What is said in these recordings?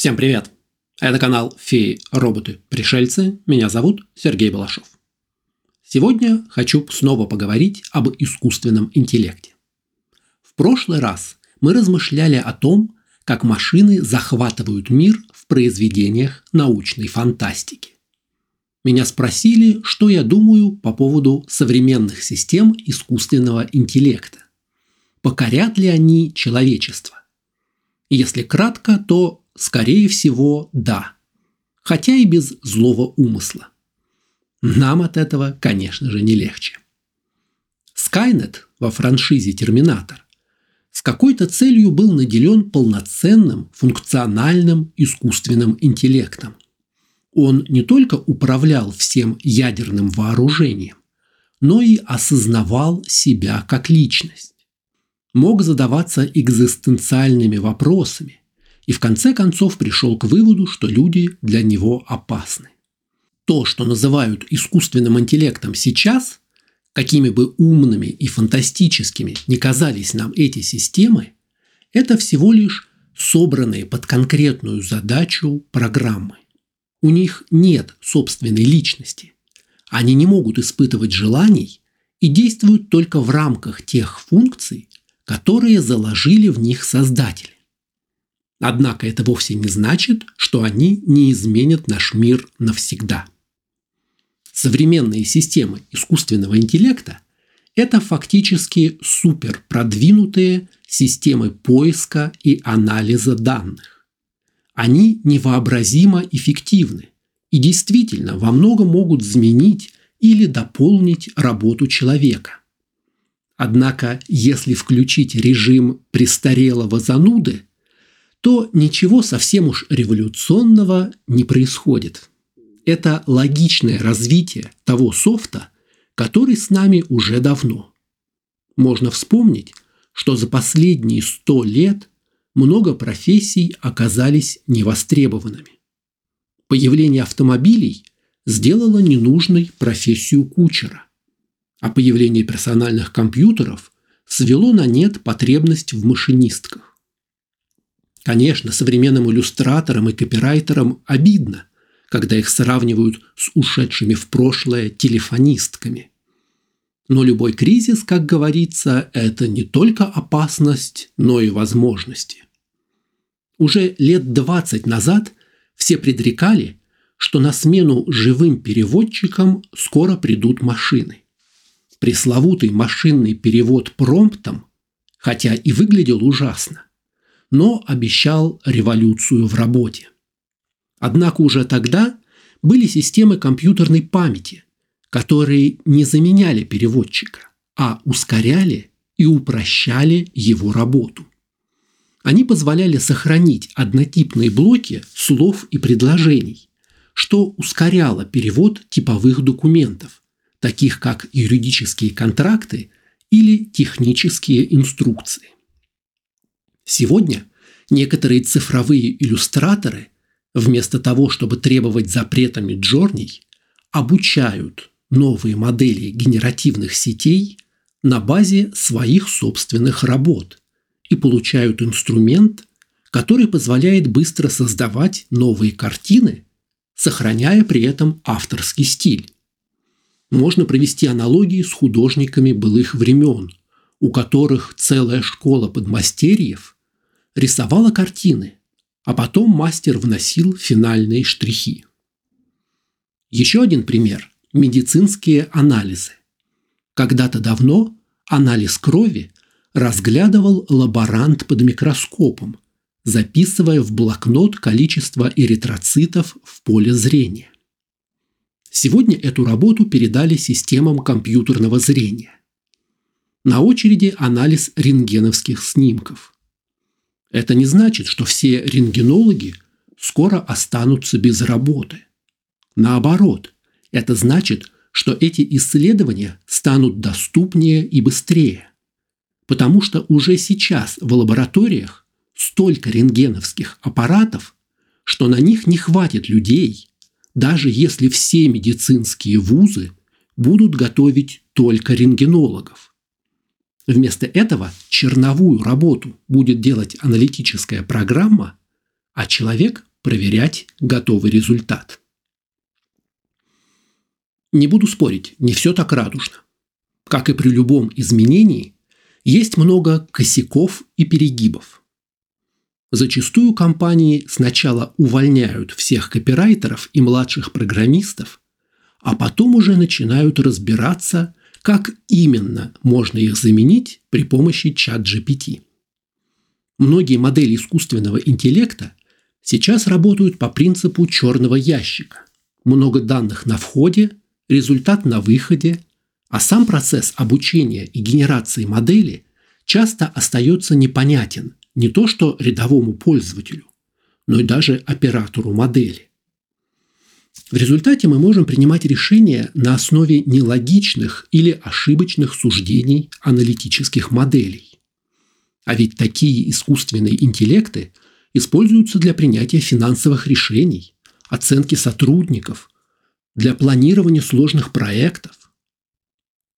Всем привет! Это канал «Феи, роботы, пришельцы». Меня зовут Сергей Балашов. Сегодня хочу снова поговорить об искусственном интеллекте. В прошлый раз мы размышляли о том, как машины захватывают мир в произведениях научной фантастики. Меня спросили, что я думаю по поводу современных систем искусственного интеллекта. Покорят ли они человечество? Если кратко, то, скорее всего, да. Хотя и без злого умысла. Нам от этого, конечно же, не легче. Скайнет во франшизе «Терминатор» с какой-то целью был наделен полноценным функциональным искусственным интеллектом. Он не только управлял всем ядерным вооружением, но и осознавал себя как личность. Мог задаваться экзистенциальными вопросами и в конце концов пришел к выводу, что люди для него опасны. То, что называют искусственным интеллектом сейчас, какими бы умными и фантастическими не казались нам эти системы, это всего лишь собранные под конкретную задачу программы. У них нет собственной личности. Они не могут испытывать желаний и действуют только в рамках тех функций, которые заложили в них создатели. Однако это вовсе не значит, что они не изменят наш мир навсегда. Современные системы искусственного интеллекта – это фактически суперпродвинутые системы поиска и анализа данных. Они невообразимо эффективны и действительно во многом могут заменить или дополнить работу человека. Однако, если включить режим престарелого зануды, то ничего совсем уж революционного не происходит. Это логичное развитие того софта, который с нами уже давно. Можно вспомнить, что за последние сто лет много профессий оказались невостребованными. Появление автомобилей сделало ненужной профессию кучера, а появление персональных компьютеров свело на нет потребность в машинистках. Конечно, современным иллюстраторам и копирайтерам обидно, когда их сравнивают с ушедшими в прошлое телефонистками. Но любой кризис, как говорится, это не только опасность, но и возможности. Уже лет 20 назад все предрекали, что на смену живым переводчикам скоро придут машины. Пресловутый машинный перевод промптом, хотя и выглядел ужасно, но обещал революцию в работе. Однако уже тогда были системы компьютерной памяти – которые не заменяли переводчика, а ускоряли и упрощали его работу. Они позволяли сохранить однотипные блоки слов и предложений, что ускоряло перевод типовых документов, таких как юридические контракты или технические инструкции. Сегодня некоторые цифровые иллюстраторы, вместо того, чтобы требовать запретами джорней, обучают новые модели генеративных сетей на базе своих собственных работ и получают инструмент, который позволяет быстро создавать новые картины, сохраняя при этом авторский стиль. Можно провести аналогии с художниками былых времен, у которых целая школа подмастерьев рисовала картины, а потом мастер вносил финальные штрихи. Еще один пример медицинские анализы. Когда-то давно анализ крови разглядывал лаборант под микроскопом, записывая в блокнот количество эритроцитов в поле зрения. Сегодня эту работу передали системам компьютерного зрения. На очереди анализ рентгеновских снимков. Это не значит, что все рентгенологи скоро останутся без работы. Наоборот, это значит, что эти исследования станут доступнее и быстрее. Потому что уже сейчас в лабораториях столько рентгеновских аппаратов, что на них не хватит людей, даже если все медицинские вузы будут готовить только рентгенологов. Вместо этого черновую работу будет делать аналитическая программа, а человек проверять готовый результат. Не буду спорить, не все так радужно. Как и при любом изменении, есть много косяков и перегибов. Зачастую компании сначала увольняют всех копирайтеров и младших программистов, а потом уже начинают разбираться, как именно можно их заменить при помощи чат GPT. Многие модели искусственного интеллекта сейчас работают по принципу черного ящика. Много данных на входе, результат на выходе, а сам процесс обучения и генерации модели часто остается непонятен не то что рядовому пользователю, но и даже оператору модели. В результате мы можем принимать решения на основе нелогичных или ошибочных суждений аналитических моделей. А ведь такие искусственные интеллекты используются для принятия финансовых решений, оценки сотрудников, для планирования сложных проектов.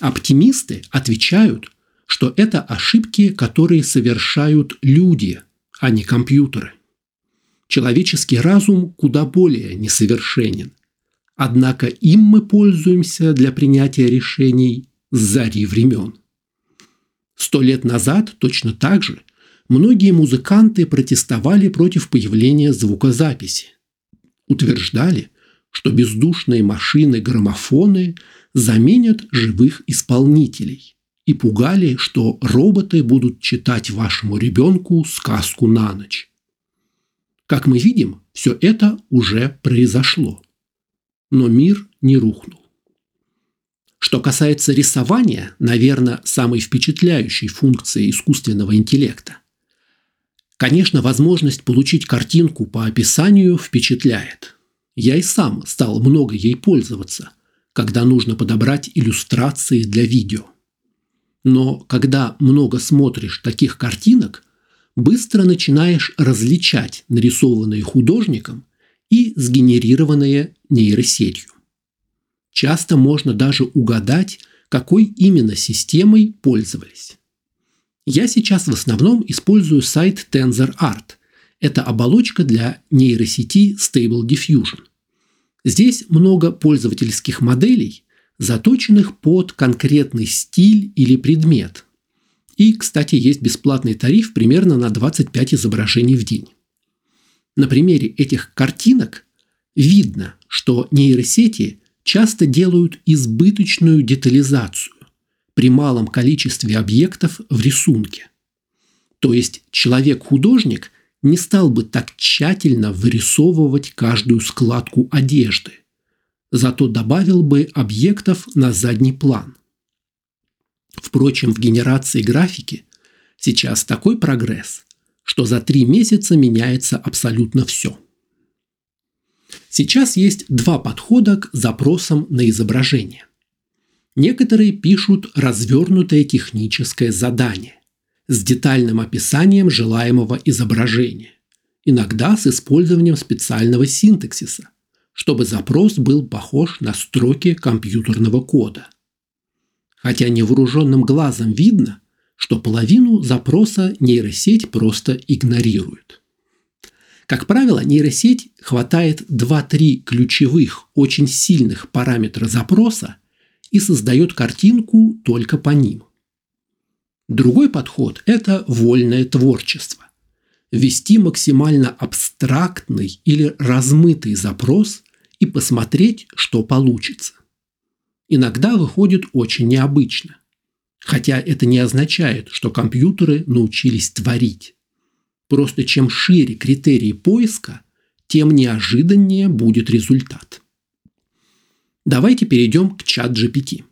Оптимисты отвечают, что это ошибки, которые совершают люди, а не компьютеры. Человеческий разум куда более несовершенен. Однако им мы пользуемся для принятия решений с зари времен. Сто лет назад точно так же многие музыканты протестовали против появления звукозаписи. Утверждали, что бездушные машины-граммофоны заменят живых исполнителей и пугали, что роботы будут читать вашему ребенку сказку на ночь. Как мы видим, все это уже произошло. Но мир не рухнул. Что касается рисования, наверное, самой впечатляющей функции искусственного интеллекта. Конечно, возможность получить картинку по описанию впечатляет. Я и сам стал много ей пользоваться, когда нужно подобрать иллюстрации для видео. Но когда много смотришь таких картинок, быстро начинаешь различать нарисованные художником и сгенерированные нейросетью. Часто можно даже угадать, какой именно системой пользовались. Я сейчас в основном использую сайт TensorArt. Это оболочка для нейросети Stable Diffusion. Здесь много пользовательских моделей, заточенных под конкретный стиль или предмет, и, кстати, есть бесплатный тариф примерно на 25 изображений в день. На примере этих картинок видно, что нейросети часто делают избыточную детализацию при малом количестве объектов в рисунке. То есть человек-художник не стал бы так тщательно вырисовывать каждую складку одежды, зато добавил бы объектов на задний план – Впрочем, в генерации графики сейчас такой прогресс, что за три месяца меняется абсолютно все. Сейчас есть два подхода к запросам на изображение. Некоторые пишут развернутое техническое задание с детальным описанием желаемого изображения, иногда с использованием специального синтаксиса, чтобы запрос был похож на строки компьютерного кода хотя невооруженным глазом видно, что половину запроса нейросеть просто игнорирует. Как правило, нейросеть хватает 2-3 ключевых, очень сильных параметра запроса и создает картинку только по ним. Другой подход – это вольное творчество. Ввести максимально абстрактный или размытый запрос и посмотреть, что получится иногда выходит очень необычно. Хотя это не означает, что компьютеры научились творить. Просто чем шире критерии поиска, тем неожиданнее будет результат. Давайте перейдем к чат GPT.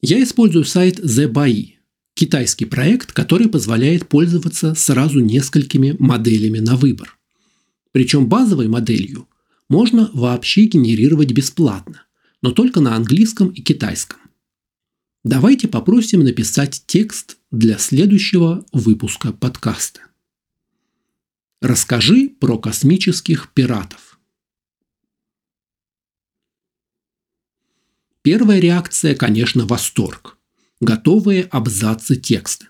Я использую сайт TheBai, китайский проект, который позволяет пользоваться сразу несколькими моделями на выбор. Причем базовой моделью можно вообще генерировать бесплатно – но только на английском и китайском. Давайте попросим написать текст для следующего выпуска подкаста. Расскажи про космических пиратов. Первая реакция, конечно, восторг. Готовые абзацы текста.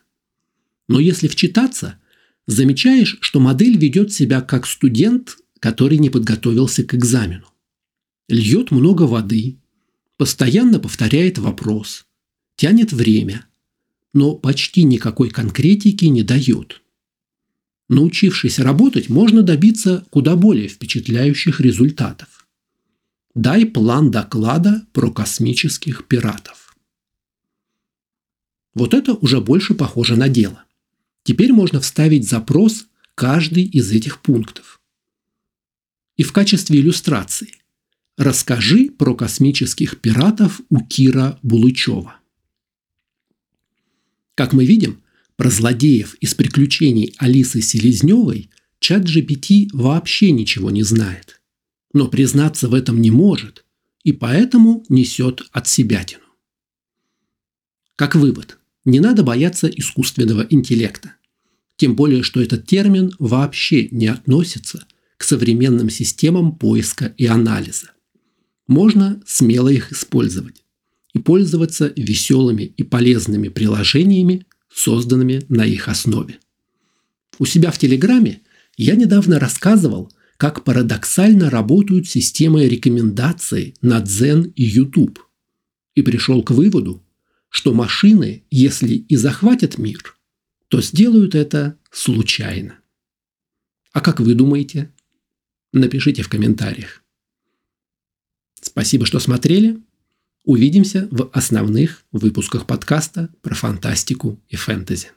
Но если вчитаться, замечаешь, что модель ведет себя как студент, который не подготовился к экзамену. Льет много воды, постоянно повторяет вопрос, тянет время, но почти никакой конкретики не дает. Научившись работать, можно добиться куда более впечатляющих результатов. Дай план доклада про космических пиратов. Вот это уже больше похоже на дело. Теперь можно вставить запрос каждый из этих пунктов. И в качестве иллюстрации расскажи про космических пиратов у Кира Булычева. Как мы видим, про злодеев из приключений Алисы Селезневой чат GPT вообще ничего не знает. Но признаться в этом не может, и поэтому несет от себятину. Как вывод, не надо бояться искусственного интеллекта. Тем более, что этот термин вообще не относится к современным системам поиска и анализа. Можно смело их использовать и пользоваться веселыми и полезными приложениями, созданными на их основе. У себя в Телеграме я недавно рассказывал, как парадоксально работают системы рекомендаций на Дзен и YouTube. И пришел к выводу, что машины, если и захватят мир, то сделают это случайно. А как вы думаете? Напишите в комментариях. Спасибо, что смотрели. Увидимся в основных выпусках подкаста про фантастику и фэнтези.